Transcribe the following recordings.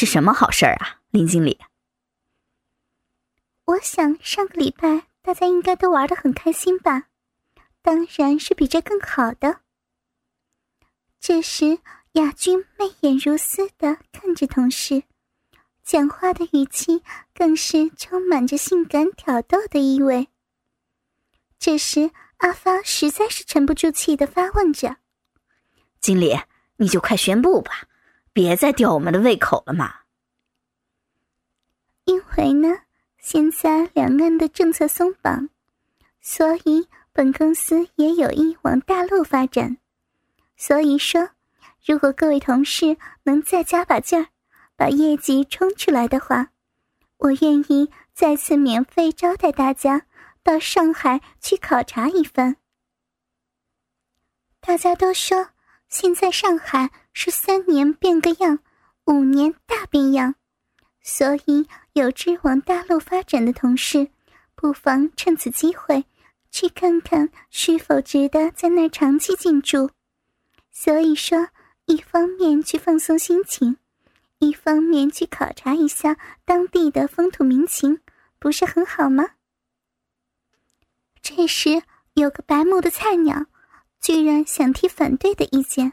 是什么好事儿啊，林经理？我想上个礼拜大家应该都玩的很开心吧，当然是比这更好的。这时，雅君媚眼如丝的看着同事，讲话的语气更是充满着性感挑逗的意味。这时，阿发实在是沉不住气的发问着：“经理，你就快宣布吧，别再吊我们的胃口了嘛。”因为呢，现在两岸的政策松绑，所以本公司也有意往大陆发展。所以说，如果各位同事能再加把劲儿，把业绩冲出来的话，我愿意再次免费招待大家到上海去考察一番。大家都说，现在上海是三年变个样，五年大变样。所以，有志往大陆发展的同事，不妨趁此机会，去看看是否值得在那长期进驻。所以说，一方面去放松心情，一方面去考察一下当地的风土民情，不是很好吗？这时，有个白目的菜鸟，居然想提反对的意见。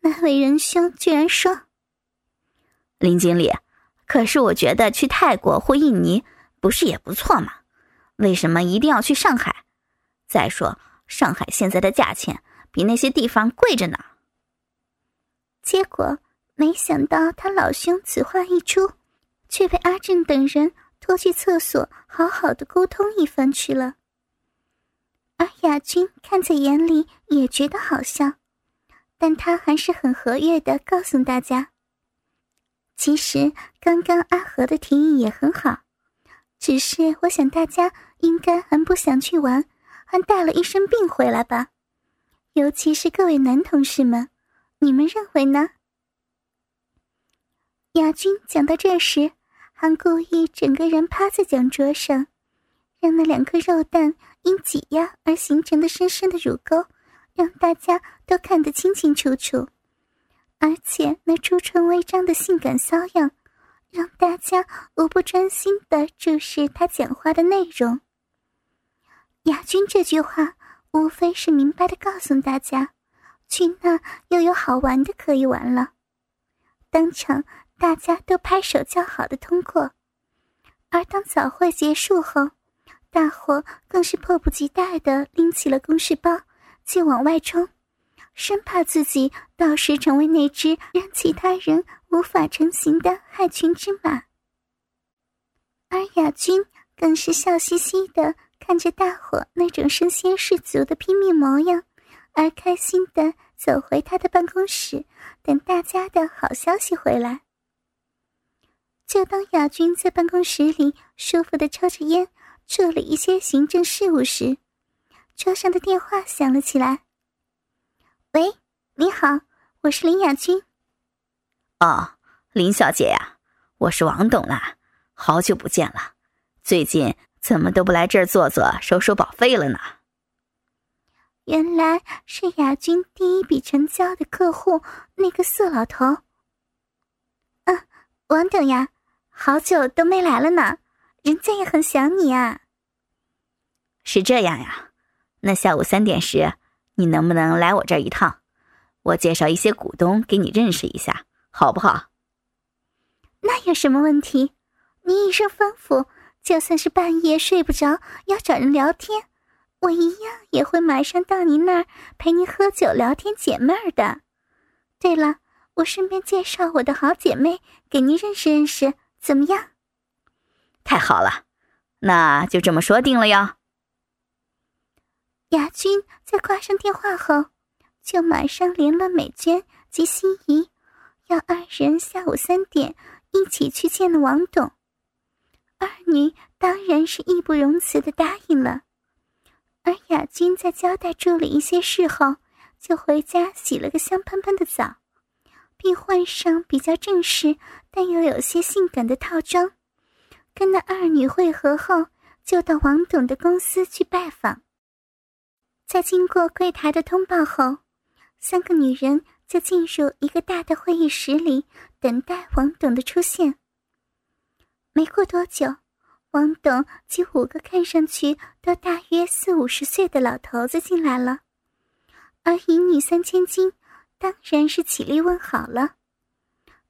那位仁兄居然说：“林经理。”可是我觉得去泰国或印尼不是也不错吗？为什么一定要去上海？再说上海现在的价钱比那些地方贵着呢。结果没想到他老兄此话一出，却被阿正等人拖去厕所好好的沟通一番去了。而亚军看在眼里也觉得好笑，但他还是很和悦的告诉大家。其实刚刚阿和的提议也很好，只是我想大家应该还不想去玩，还带了一身病回来吧？尤其是各位男同事们，你们认为呢？亚军讲到这时，还故意整个人趴在讲桌上，让那两颗肉蛋因挤压而形成的深深的乳沟，让大家都看得清清楚楚。而且那朱唇微张的性感骚样，让大家无不专心的注视他讲话的内容。亚军这句话无非是明白的告诉大家，去那又有好玩的可以玩了。当场大家都拍手叫好的通过。而当早会结束后，大伙更是迫不及待的拎起了公事包，就往外冲。生怕自己到时成为那只让其他人无法成行的害群之马，而雅君更是笑嘻嘻的看着大伙那种身先士卒的拼命模样，而开心的走回他的办公室，等大家的好消息回来。就当雅君在办公室里舒服的抽着烟，处理一些行政事务时，桌上的电话响了起来。喂，你好，我是林雅君。哦，林小姐呀，我是王董啦，好久不见了，最近怎么都不来这儿坐坐，收收保费了呢？原来是雅君第一笔成交的客户，那个色老头。嗯，王董呀，好久都没来了呢，人家也很想你啊。是这样呀，那下午三点时。你能不能来我这儿一趟？我介绍一些股东给你认识一下，好不好？那有什么问题？你一声吩咐，就算是半夜睡不着要找人聊天，我一样也会马上到您那儿陪您喝酒聊天解闷儿的。对了，我顺便介绍我的好姐妹给您认识认识，怎么样？太好了，那就这么说定了哟。雅君在挂上电话后，就马上联络美娟及心仪，要二人下午三点一起去见了王董。二女当然是义不容辞的答应了。而雅君在交代助理一些事后，就回家洗了个香喷喷的澡，并换上比较正式但又有些性感的套装，跟那二女会合后，就到王董的公司去拜访。在经过柜台的通报后，三个女人就进入一个大的会议室里，等待王董的出现。没过多久，王董及五个看上去都大约四五十岁的老头子进来了，而乙女三千金当然是起立问好了。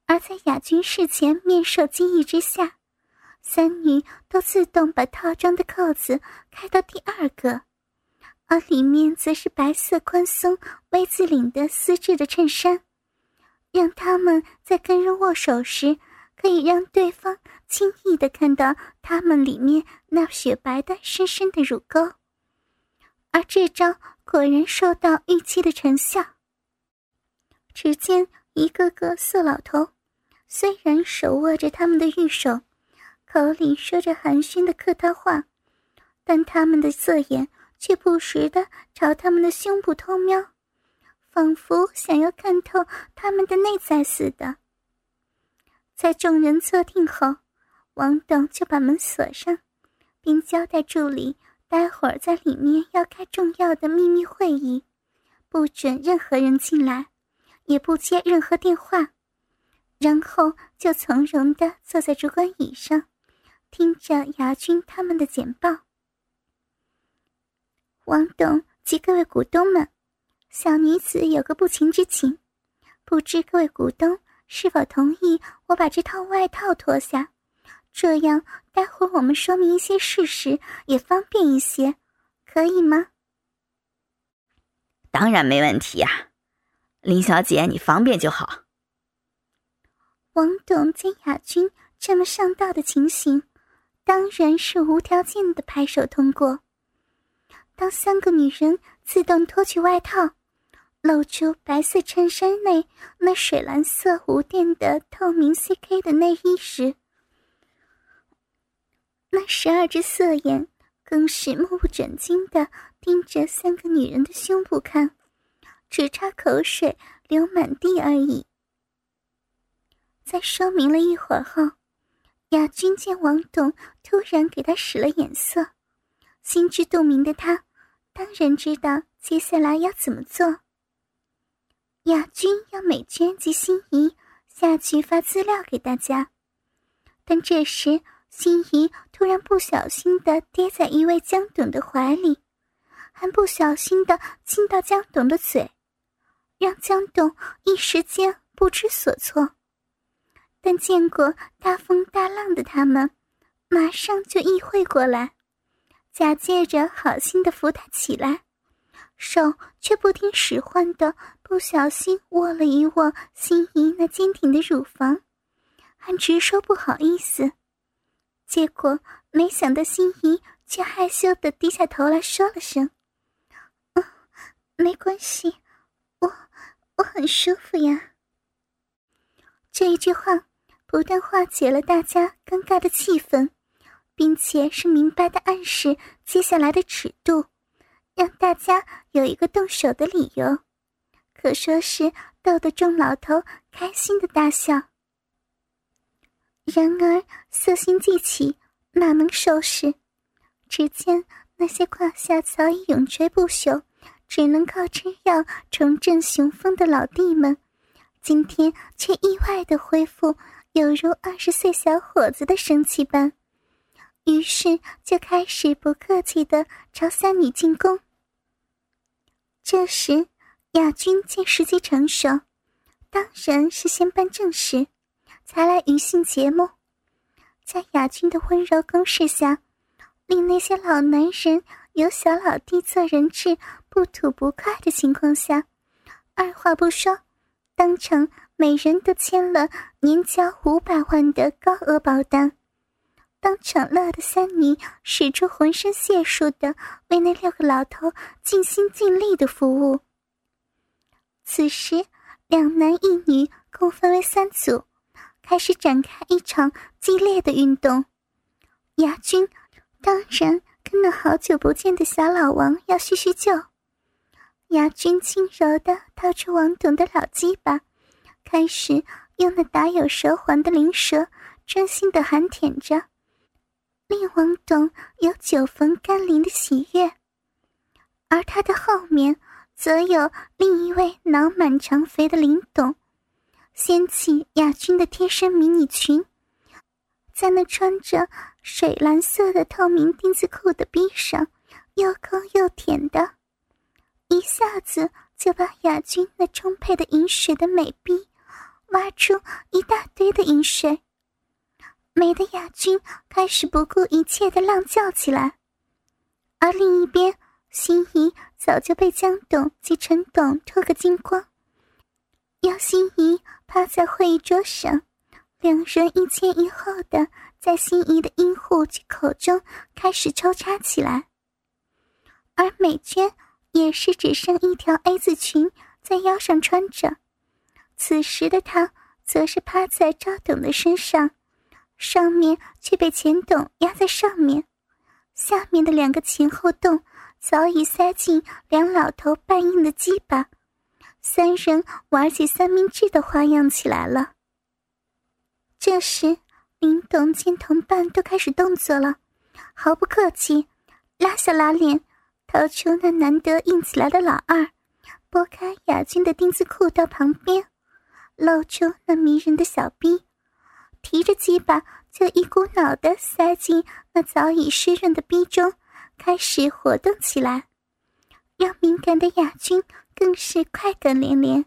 而在雅君事前面授惊异之下，三女都自动把套装的扣子开到第二个，而里面则是白色宽松 V 字领的丝质的衬衫，让他们在跟人握手时。可以让对方轻易的看到他们里面那雪白的深深的乳沟，而这招果然收到预期的成效。只见一个个色老头，虽然手握着他们的玉手，口里说着寒暄的客套话，但他们的色眼却不时的朝他们的胸部偷瞄，仿佛想要看透他们的内在似的。在众人坐定后，王董就把门锁上，并交代助理待会儿在里面要开重要的秘密会议，不准任何人进来，也不接任何电话。然后就从容地坐在主管椅上，听着牙军他们的简报。王董及各位股东们，小女子有个不情之请，不知各位股东。是否同意我把这套外套脱下？这样待会我们说明一些事实也方便一些，可以吗？当然没问题呀，林小姐，你方便就好。王董见雅君这么上道的情形，当然是无条件的拍手通过。当三个女人自动脱去外套。露出白色衬衫内那水蓝色无垫的透明 CK 的内衣时，那十二只色眼更是目不转睛的盯着三个女人的胸部看，只差口水流满地而已。在说明了一会儿后，亚军见王董突然给他使了眼色，心知肚明的他当然知道接下来要怎么做。亚军要美娟及心仪下去发资料给大家，但这时心仪突然不小心的跌在一位江董的怀里，还不小心的亲到江董的嘴，让江董一时间不知所措。但见过大风大浪的他们，马上就意会过来，假借着好心的扶他起来。手却不听使唤的，不小心握了一握心仪那坚挺的乳房，还直说不好意思。结果没想到心仪却害羞的低下头来说了声：“嗯，没关系，我我很舒服呀。”这一句话不但化解了大家尴尬的气氛，并且是明白的暗示接下来的尺度。让大家有一个动手的理由，可说是逗得众老头开心的大笑。然而色心既起，哪能收拾？只见那些胯下早已永垂不朽，只能靠吃药重振雄风的老弟们，今天却意外的恢复有如二十岁小伙子的生气般。于是就开始不客气的朝三女进攻。这时，亚军见时机成熟，当然是先办正事，才来娱性节目。在亚军的温柔攻势下，令那些老男人有小老弟做人质不吐不快的情况下，二话不说，当场每人都签了年交五百万的高额保单。当场乐的三女使出浑身解数的为那六个老头尽心尽力的服务。此时，两男一女共分为三组，开始展开一场激烈的运动。牙军当然跟那好久不见的小老王要叙叙旧。牙军轻柔的掏出王董的老鸡巴，开始用那打有舌环的灵舌专心的含舔着。令王董有久逢甘霖的喜悦，而他的后面则有另一位脑满肠肥的林董，掀起亚军的贴身迷你裙，在那穿着水蓝色的透明丁字裤的逼上，又抠又舔的，一下子就把亚军那充沛的饮水的美逼挖出一大堆的饮水。美的亚军开始不顾一切的浪叫起来，而另一边。心仪早就被江董及陈董脱个精光，要心仪趴在会议桌上，两人一前一后的在心仪的阴户及口中开始抽插起来。而美娟也是只剩一条 A 字裙在腰上穿着，此时的她则是趴在赵董的身上，上面却被钱董压在上面，下面的两个前后洞。早已塞进两老头半硬的鸡巴，三人玩起三明治的花样起来了。这时，林董见同伴都开始动作了，毫不客气，拉下拉链，掏出那难得硬起来的老二，拨开雅君的丁字裤到旁边，露出那迷人的小逼，提着鸡巴就一股脑的塞进那早已湿润的逼中。开始活动起来，让敏感的雅君更是快感连连。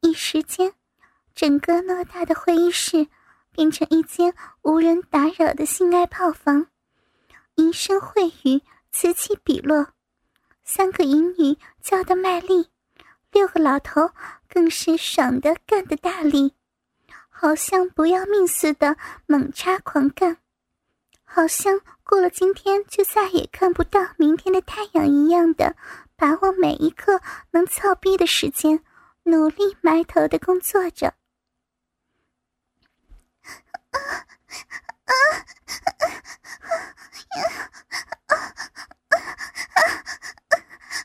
一时间，整个偌大的会议室变成一间无人打扰的性爱炮房，淫声秽语此起彼落，三个淫女叫得卖力，六个老头更是爽的干得大力，好像不要命似的猛插狂干。好像过了今天就再也看不到明天的太阳一样的，把握每一刻能操逼的时间，努力埋头的工作着。啊啊啊啊啊啊啊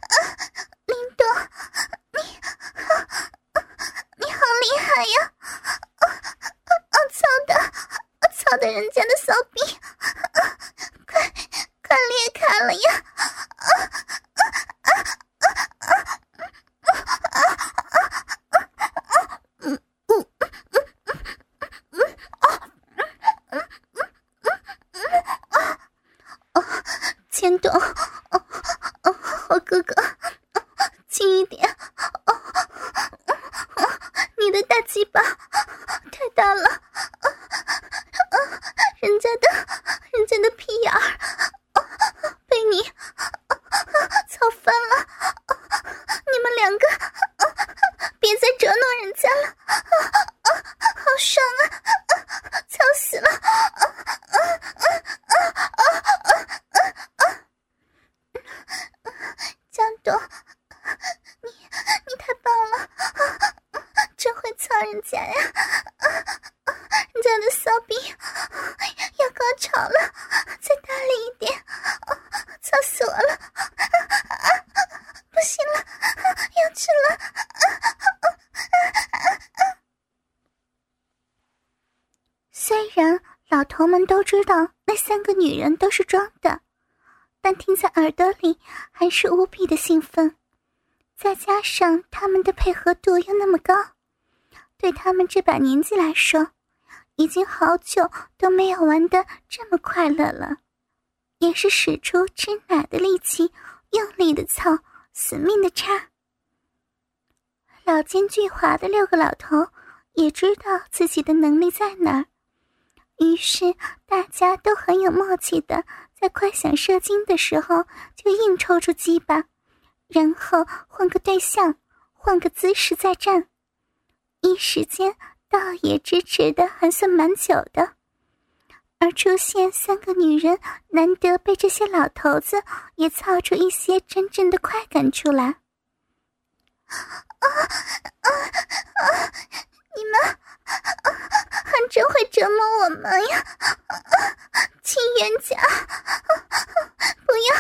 啊林东，你，你好厉害呀！操的人家的骚逼！快快裂开了呀！千朵，我哥哥，轻一点！你的大鸡巴太大了，人家的，人家的屁眼儿。你操翻了！你们两个别再折弄人家了，好爽啊！操死了！江东，你你太棒了，真会操人家呀！人家的骚逼要高潮了，再大力一点！操死我了！不行了，要吃了！虽然老头们都知道那三个女人都是装的，但听在耳朵里还是无比的兴奋。再加上他们的配合度又那么高，对他们这把年纪来说，已经好久都没有玩的这么快乐了。也是使出吃奶的力气，用力的操，死命的插。老奸巨猾的六个老头也知道自己的能力在哪儿，于是大家都很有默契的，在快想射精的时候就硬抽出鸡巴，然后换个对象，换个姿势再战，一时间倒也支持的还算蛮久的。而出现三个女人，难得被这些老头子也操出一些真正的快感出来。啊啊啊！你们还真会折磨我们呀，亲冤家！不要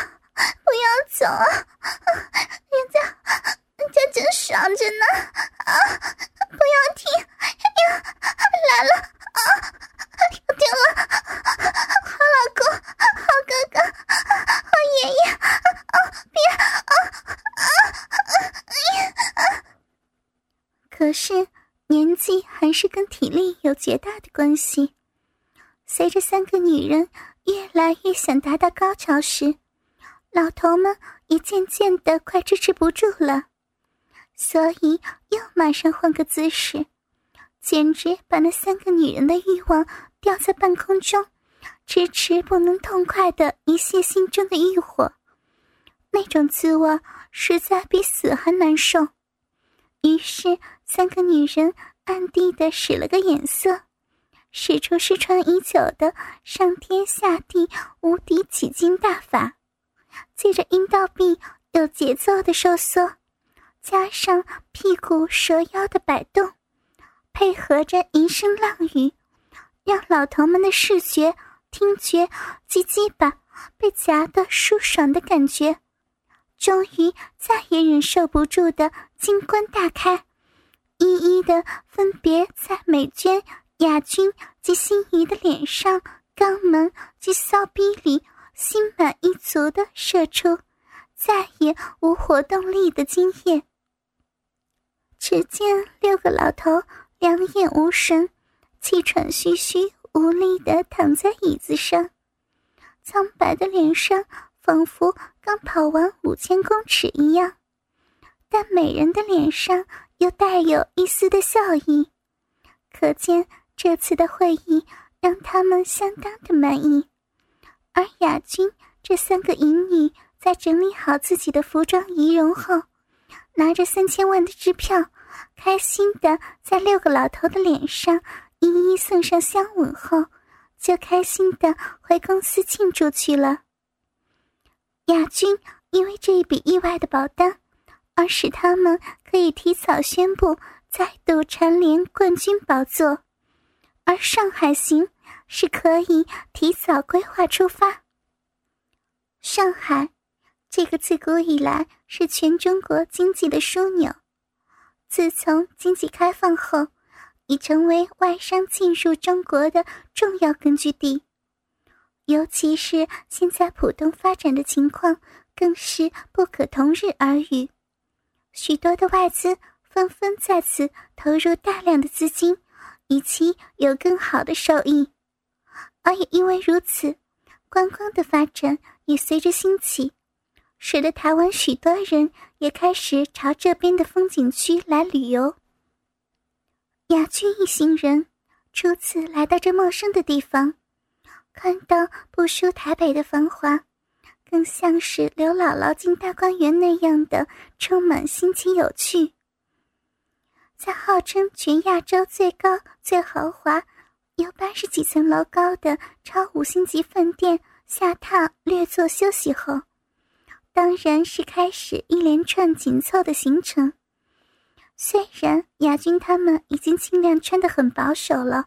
不要走啊！人家人家正爽着呢！啊！不要停！呀，来了啊！有电了！好老公，好哥哥，好爷爷！啊！别！啊啊！绝大的关系。随着三个女人越来越想达到高潮时，老头们也渐渐的快支持不住了，所以又马上换个姿势，简直把那三个女人的欲望吊在半空中，迟迟不能痛快的一泄心中的欲火。那种滋味实在比死还难受。于是，三个女人暗地的使了个眼色，使出失传已久的上天下地无敌起筋大法。借着阴道壁有节奏的收缩，加上屁股蛇腰的摆动，配合着一声浪语，让老头们的视觉、听觉及鸡巴被夹得舒爽的感觉，终于再也忍受不住的金冠大开，一一的分别在美娟、雅君及心仪的脸上、肛门及骚逼里。心满意足的射出，再也无活动力的精液。只见六个老头两眼无神，气喘吁吁、无力的躺在椅子上，苍白的脸上仿佛刚跑完五千公尺一样，但美人的脸上又带有一丝的笑意，可见这次的会议让他们相当的满意。而雅君这三个淫女在整理好自己的服装仪容后，拿着三千万的支票，开心的在六个老头的脸上一一送上香吻后，就开心的回公司庆祝去了。雅君因为这一笔意外的保单，而使他们可以提早宣布再度蝉联冠军宝座，而上海行。是可以提早规划出发。上海，这个自古以来是全中国经济的枢纽，自从经济开放后，已成为外商进入中国的重要根据地。尤其是现在浦东发展的情况，更是不可同日而语。许多的外资纷纷在此投入大量的资金，以期有更好的收益。而也因为如此，观光的发展也随着兴起，使得台湾许多人也开始朝这边的风景区来旅游。雅君一行人初次来到这陌生的地方，看到不输台北的繁华，更像是刘姥姥进大观园那样的充满新奇有趣。在号称全亚洲最高、最豪华。有八十几层楼高的超五星级饭店下榻略作休息后，当然是开始一连串紧凑的行程。虽然亚军他们已经尽量穿得很保守了，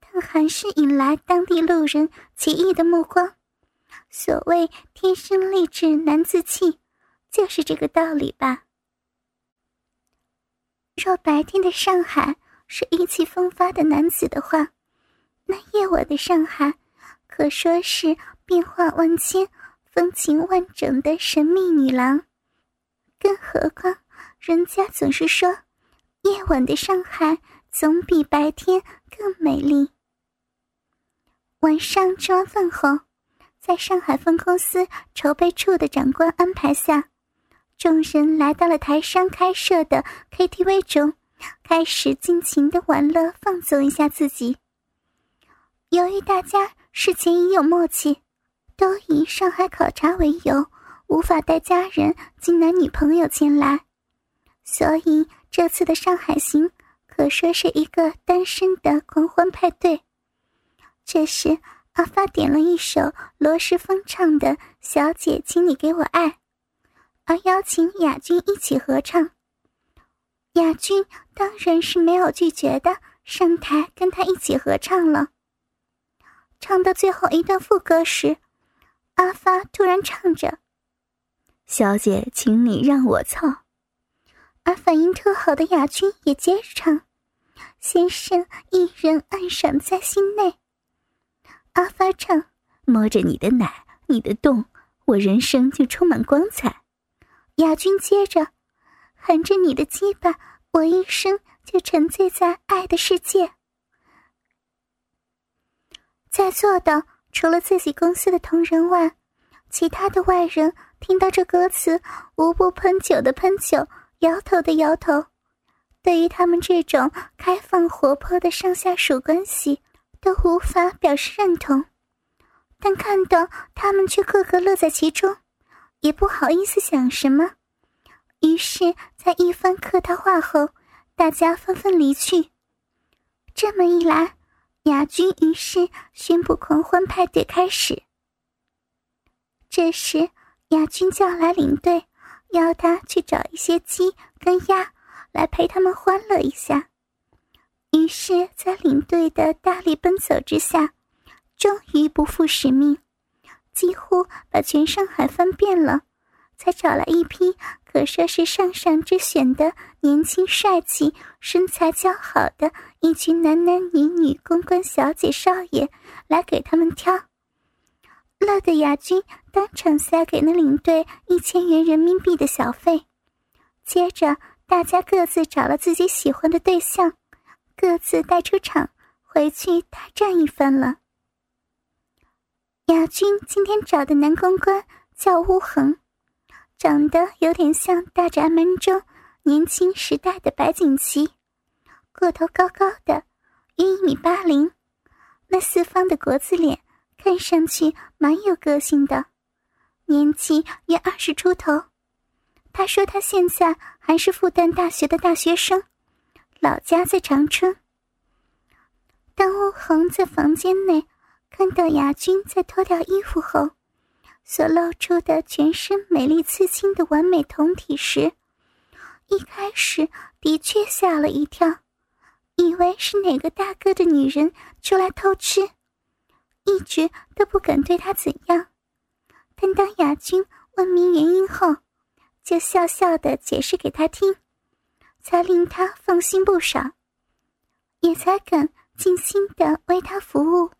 但还是引来当地路人奇异的目光。所谓天生丽质难自弃，就是这个道理吧。若白天的上海是意气风发的男子的话，那夜晚的上海，可说是变化万千、风情万种的神秘女郎。更何况，人家总是说，夜晚的上海总比白天更美丽。晚上吃完饭后，在上海分公司筹备处的长官安排下，众人来到了台商开设的 KTV 中，开始尽情的玩乐，放纵一下自己。由于大家事前已有默契，都以上海考察为由，无法带家人及男女朋友前来，所以这次的上海行可说是一个单身的狂欢派对。这时，阿发点了一首罗时丰唱的《小姐，请你给我爱》，而邀请雅君一起合唱。雅君当然是没有拒绝的，上台跟他一起合唱了。唱到最后一段副歌时，阿发突然唱着：“小姐，请你让我操。”而反应特好的雅君也接着唱：“先生一人暗爽在心内。”阿发唱：“摸着你的奶，你的洞，我人生就充满光彩。”雅君接着：“含着你的鸡巴，我一生就沉醉在爱的世界。”在座的除了自己公司的同仁外，其他的外人听到这歌词，无不喷酒的喷酒，摇头的摇头。对于他们这种开放活泼的上下属关系，都无法表示认同。但看到他们却个个乐在其中，也不好意思想什么。于是，在一番客套话后，大家纷纷离去。这么一来，雅君于是宣布狂欢派对开始。这时，雅君叫来领队，要他去找一些鸡跟鸭来陪他们欢乐一下。于是，在领队的大力奔走之下，终于不负使命，几乎把全上海翻遍了。才找来一批可说是上上之选的年轻帅气、身材姣好的一群男男女女公关小姐少爷来给他们挑。乐得亚军当场塞给那领队一千元人民币的小费。接着，大家各自找了自己喜欢的对象，各自带出场回去大战一番了。亚军今天找的男公关叫乌恒。长得有点像大宅门中年轻时代的白景琦，个头高高的，约一米八零，那四方的国字脸看上去蛮有个性的，年纪约二十出头。他说他现在还是复旦大学的大学生，老家在长春。当欧恒在房间内看到雅君在脱掉衣服后。所露出的全身美丽刺青的完美酮体时，一开始的确吓了一跳，以为是哪个大哥的女人出来偷吃，一直都不敢对他怎样。但当雅君问明原因后，就笑笑的解释给他听，才令他放心不少，也才敢尽心的为他服务。